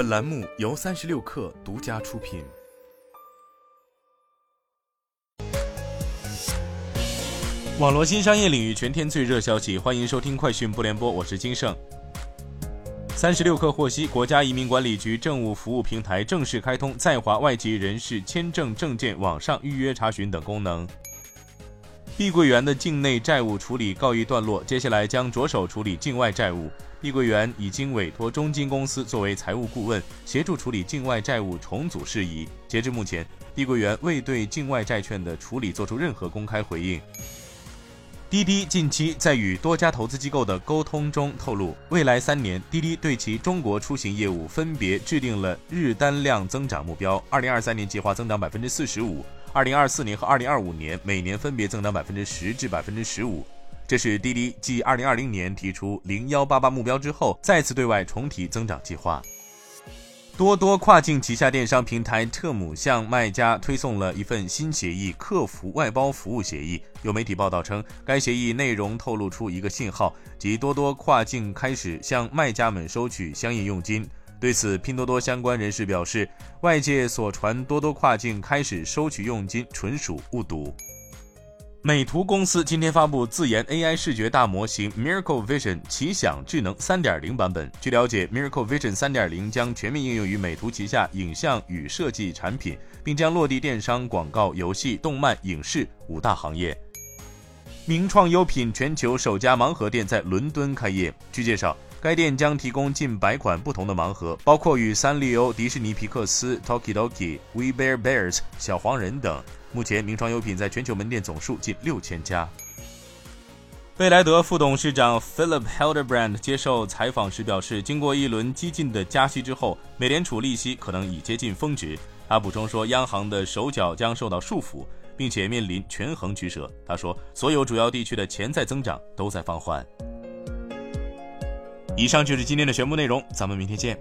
本栏目由三十六氪独家出品。网络新商业领域全天最热消息，欢迎收听快讯不联播，我是金盛。三十六氪获悉，国家移民管理局政务服务平台正式开通在华外籍人士签证证件网上预约查询等功能。碧桂园的境内债务处理告一段落，接下来将着手处理境外债务。碧桂园已经委托中金公司作为财务顾问，协助处理境外债务重组事宜。截至目前，碧桂园未对境外债券的处理做出任何公开回应。滴滴近期在与多家投资机构的沟通中透露，未来三年，滴滴对其中国出行业务分别制定了日单量增长目标：二零二三年计划增长百分之四十五，二零二四年和二零二五年每年分别增长百分之十至百分之十五。这是滴滴继二零二零年提出零幺八八目标之后，再次对外重提增长计划。多多跨境旗下电商平台特姆向卖家推送了一份新协议——客服外包服务协议。有媒体报道称，该协议内容透露出一个信号，即多多跨境开始向卖家们收取相应佣金。对此，拼多多相关人士表示，外界所传多多跨境开始收取佣金纯属误读。美图公司今天发布自研 AI 视觉大模型 Miracle Vision 奇想智能3.0版本。据了解，Miracle Vision 3.0将全面应用于美图旗下影像与设计产品，并将落地电商、广告、游戏、动漫、影视五大行业。名创优品全球首家盲盒店在伦敦开业。据介绍，该店将提供近百款不同的盲盒，包括与三丽鸥、迪士尼皮克斯、Tokidoki、We Bear Bears、小黄人等。目前，名创优品在全球门店总数近六千家。贝莱德副董事长 Philip Helderbrand 接受采访时表示，经过一轮激进的加息之后，美联储利息可能已接近峰值。他补充说，央行的手脚将受到束缚，并且面临权衡取舍。他说，所有主要地区的潜在增长都在放缓。以上就是今天的全部内容，咱们明天见。